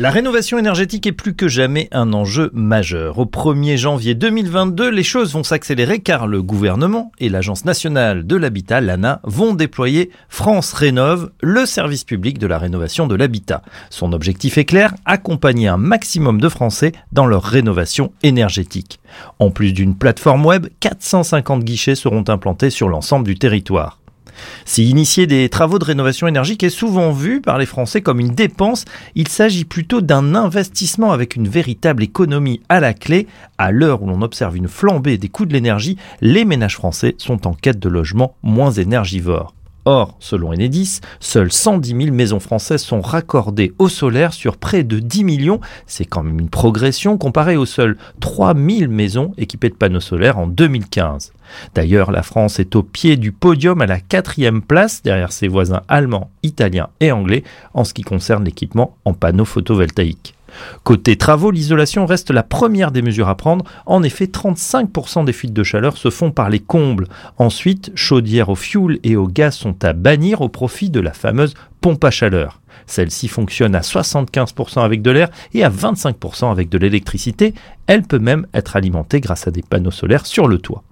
La rénovation énergétique est plus que jamais un enjeu majeur. Au 1er janvier 2022, les choses vont s'accélérer car le gouvernement et l'Agence nationale de l'habitat, l'ANA, vont déployer France Rénove, le service public de la rénovation de l'habitat. Son objectif est clair, accompagner un maximum de Français dans leur rénovation énergétique. En plus d'une plateforme web, 450 guichets seront implantés sur l'ensemble du territoire. Si initier des travaux de rénovation énergique est souvent vu par les Français comme une dépense, il s'agit plutôt d'un investissement avec une véritable économie à la clé. À l'heure où l'on observe une flambée des coûts de l'énergie, les ménages français sont en quête de logements moins énergivores. Or, selon Enedis, seules 110 000 maisons françaises sont raccordées au solaire sur près de 10 millions. C'est quand même une progression comparée aux seules 3 000 maisons équipées de panneaux solaires en 2015. D'ailleurs, la France est au pied du podium à la quatrième place derrière ses voisins allemands, italiens et anglais en ce qui concerne l'équipement en panneaux photovoltaïques. Côté travaux, l'isolation reste la première des mesures à prendre. En effet, 35% des fuites de chaleur se font par les combles. Ensuite, chaudières au fioul et au gaz sont à bannir au profit de la fameuse pompe à chaleur. Celle-ci fonctionne à 75% avec de l'air et à 25% avec de l'électricité. Elle peut même être alimentée grâce à des panneaux solaires sur le toit.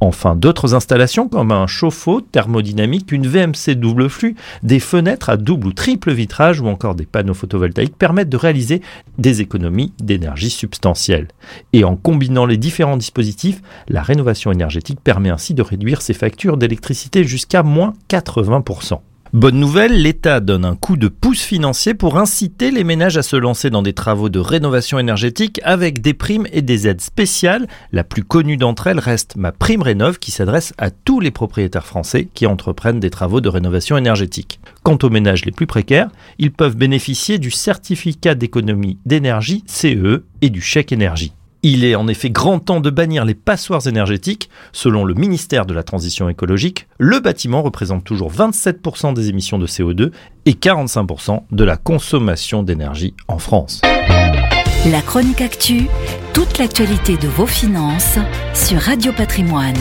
Enfin, d'autres installations comme un chauffe-eau thermodynamique, une VMC double flux, des fenêtres à double ou triple vitrage ou encore des panneaux photovoltaïques permettent de réaliser des économies d'énergie substantielles. Et en combinant les différents dispositifs, la rénovation énergétique permet ainsi de réduire ses factures d'électricité jusqu'à moins 80%. Bonne nouvelle, l'État donne un coup de pouce financier pour inciter les ménages à se lancer dans des travaux de rénovation énergétique avec des primes et des aides spéciales. La plus connue d'entre elles reste ma prime rénov qui s'adresse à tous les propriétaires français qui entreprennent des travaux de rénovation énergétique. Quant aux ménages les plus précaires, ils peuvent bénéficier du certificat d'économie d'énergie CE et du chèque énergie. Il est en effet grand temps de bannir les passoires énergétiques. Selon le ministère de la Transition écologique, le bâtiment représente toujours 27% des émissions de CO2 et 45% de la consommation d'énergie en France. La chronique actu, toute l'actualité de vos finances sur Radio Patrimoine.